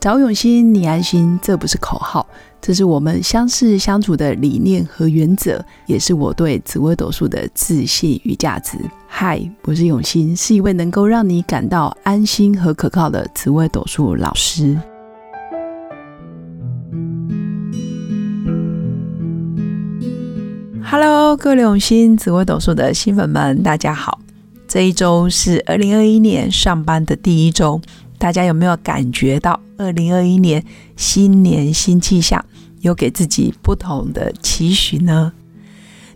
找永新，你安心，这不是口号，这是我们相识相处的理念和原则，也是我对紫微斗数的自信与价值。嗨，我是永新，是一位能够让你感到安心和可靠的紫微斗数老师。Hello，各位永新紫微斗数的新粉们，大家好！这一周是二零二一年上班的第一周，大家有没有感觉到二零二一年新年新气象，有给自己不同的期许呢？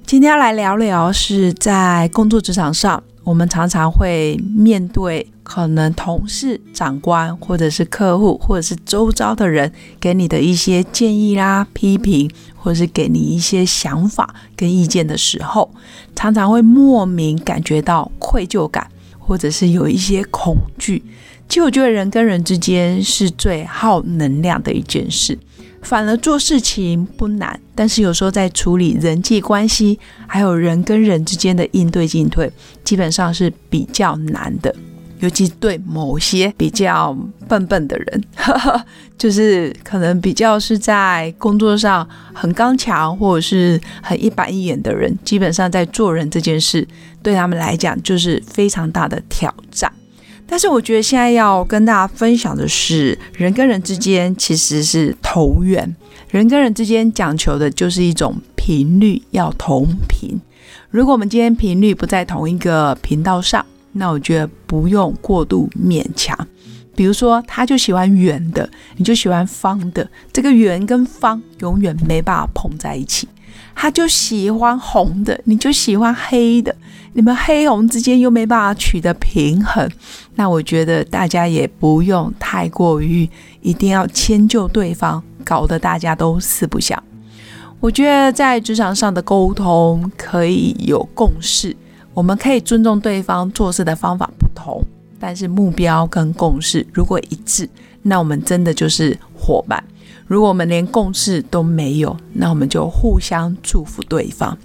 今天要来聊聊是在工作职场上。我们常常会面对可能同事、长官，或者是客户，或者是周遭的人给你的一些建议啦、批评，或者是给你一些想法跟意见的时候，常常会莫名感觉到愧疚感，或者是有一些恐惧。其实我觉得人跟人之间是最耗能量的一件事。反而做事情不难，但是有时候在处理人际关系，还有人跟人之间的应对进退，基本上是比较难的。尤其对某些比较笨笨的人，就是可能比较是在工作上很刚强，或者是很一板一眼的人，基本上在做人这件事，对他们来讲就是非常大的挑战。但是我觉得现在要跟大家分享的是，人跟人之间其实是投缘，人跟人之间讲求的就是一种频率要同频。如果我们今天频率不在同一个频道上，那我觉得不用过度勉强。比如说，他就喜欢圆的，你就喜欢方的，这个圆跟方永远没办法碰在一起。他就喜欢红的，你就喜欢黑的。你们黑红之间又没办法取得平衡，那我觉得大家也不用太过于一定要迁就对方，搞得大家都四不像。我觉得在职场上的沟通可以有共识，我们可以尊重对方做事的方法不同，但是目标跟共识如果一致，那我们真的就是伙伴。如果我们连共识都没有，那我们就互相祝福对方。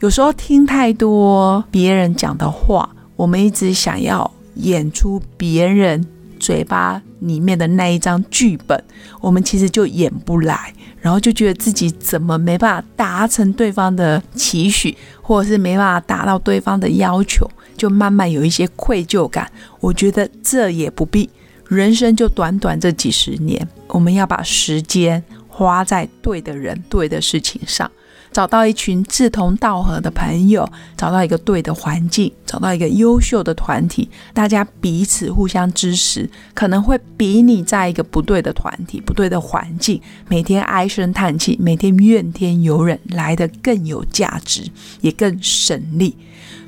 有时候听太多别人讲的话，我们一直想要演出别人嘴巴里面的那一张剧本，我们其实就演不来，然后就觉得自己怎么没办法达成对方的期许，或者是没办法达到对方的要求，就慢慢有一些愧疚感。我觉得这也不必，人生就短短这几十年，我们要把时间花在对的人、对的事情上。找到一群志同道合的朋友，找到一个对的环境，找到一个优秀的团体，大家彼此互相支持，可能会比你在一个不对的团体、不对的环境，每天唉声叹气，每天怨天尤人来的更有价值，也更省力。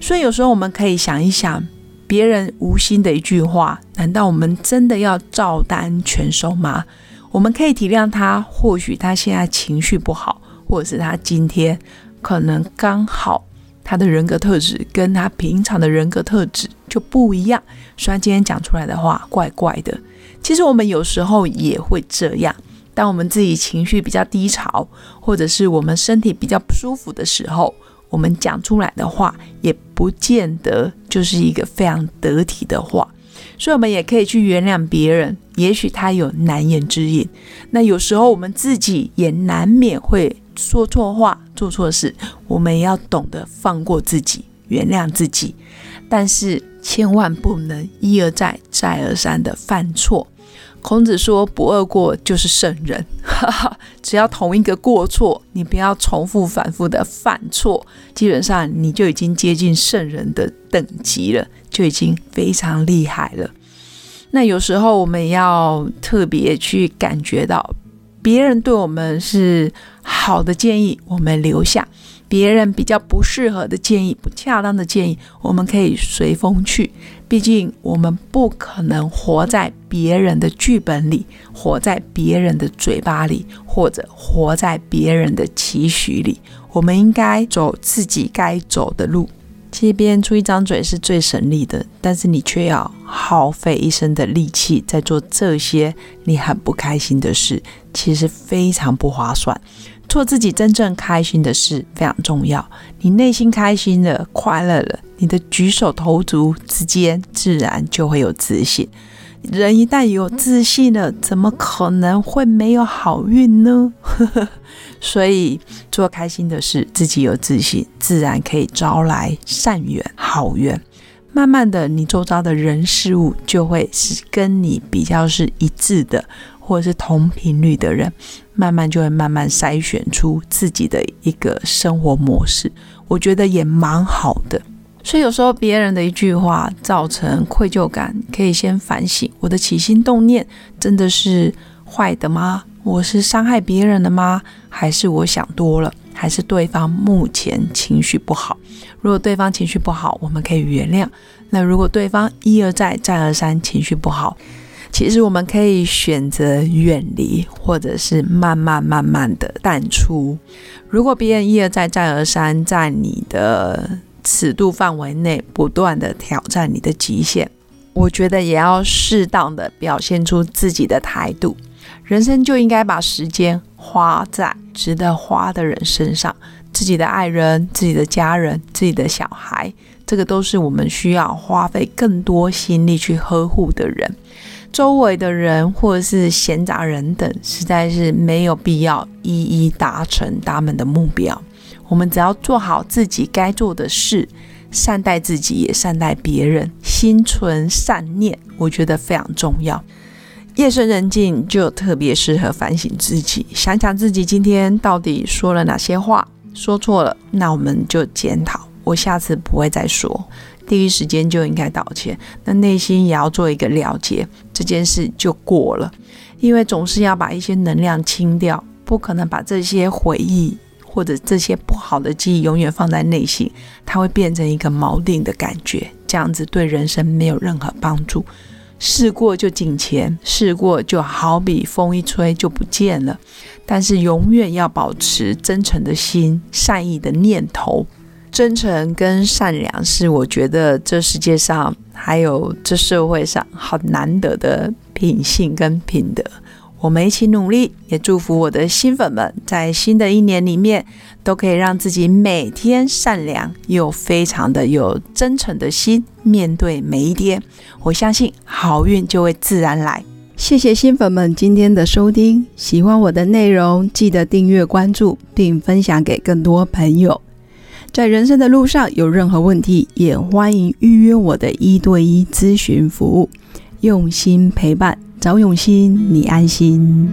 所以有时候我们可以想一想，别人无心的一句话，难道我们真的要照单全收吗？我们可以体谅他，或许他现在情绪不好。或者是他今天可能刚好他的人格特质跟他平常的人格特质就不一样，所以他今天讲出来的话怪怪的。其实我们有时候也会这样，当我们自己情绪比较低潮，或者是我们身体比较不舒服的时候，我们讲出来的话也不见得就是一个非常得体的话。所以，我们也可以去原谅别人，也许他有难言之隐。那有时候我们自己也难免会。说错话、做错事，我们也要懂得放过自己、原谅自己，但是千万不能一而再、再而三的犯错。孔子说：“不贰过就是圣人。”只要同一个过错，你不要重复、反复的犯错，基本上你就已经接近圣人的等级了，就已经非常厉害了。那有时候我们要特别去感觉到。别人对我们是好的建议，我们留下；别人比较不适合的建议、不恰当的建议，我们可以随风去。毕竟我们不可能活在别人的剧本里，活在别人的嘴巴里，或者活在别人的期许里。我们应该走自己该走的路。其实别人出一张嘴是最省力的，但是你却要耗费一生的力气在做这些你很不开心的事，其实非常不划算。做自己真正开心的事非常重要。你内心开心了、快乐了，你的举手投足之间自然就会有自信。人一旦有自信了，怎么可能会没有好运呢？所以做开心的事，自己有自信，自然可以招来善缘、好缘。慢慢的，你周遭的人事物就会是跟你比较是一致的，或者是同频率的人，慢慢就会慢慢筛选出自己的一个生活模式。我觉得也蛮好的。所以有时候别人的一句话造成愧疚感，可以先反省：我的起心动念真的是坏的吗？我是伤害别人的吗？还是我想多了？还是对方目前情绪不好？如果对方情绪不好，我们可以原谅。那如果对方一而再、再而三情绪不好，其实我们可以选择远离，或者是慢慢慢慢的淡出。如果别人一而再、再而三在你的尺度范围内不断的挑战你的极限，我觉得也要适当的表现出自己的态度。人生就应该把时间花在值得花的人身上，自己的爱人、自己的家人、自己的小孩，这个都是我们需要花费更多心力去呵护的人。周围的人或者是闲杂人等，实在是没有必要一一达成他们的目标。我们只要做好自己该做的事，善待自己，也善待别人，心存善念，我觉得非常重要。夜深人静，就特别适合反省自己，想想自己今天到底说了哪些话，说错了，那我们就检讨，我下次不会再说，第一时间就应该道歉。那内心也要做一个了结，这件事就过了，因为总是要把一些能量清掉，不可能把这些回忆或者这些不好的记忆永远放在内心，它会变成一个锚定的感觉，这样子对人生没有任何帮助。试过就景前，试过就好比风一吹就不见了。但是永远要保持真诚的心、善意的念头。真诚跟善良是我觉得这世界上还有这社会上好难得的品性跟品德。我们一起努力，也祝福我的新粉们在新的一年里面都可以让自己每天善良又非常的有真诚的心面对每一天。我相信好运就会自然来。谢谢新粉们今天的收听，喜欢我的内容记得订阅关注并分享给更多朋友。在人生的路上有任何问题，也欢迎预约我的一对一咨询服务，用心陪伴。找永新，你安心。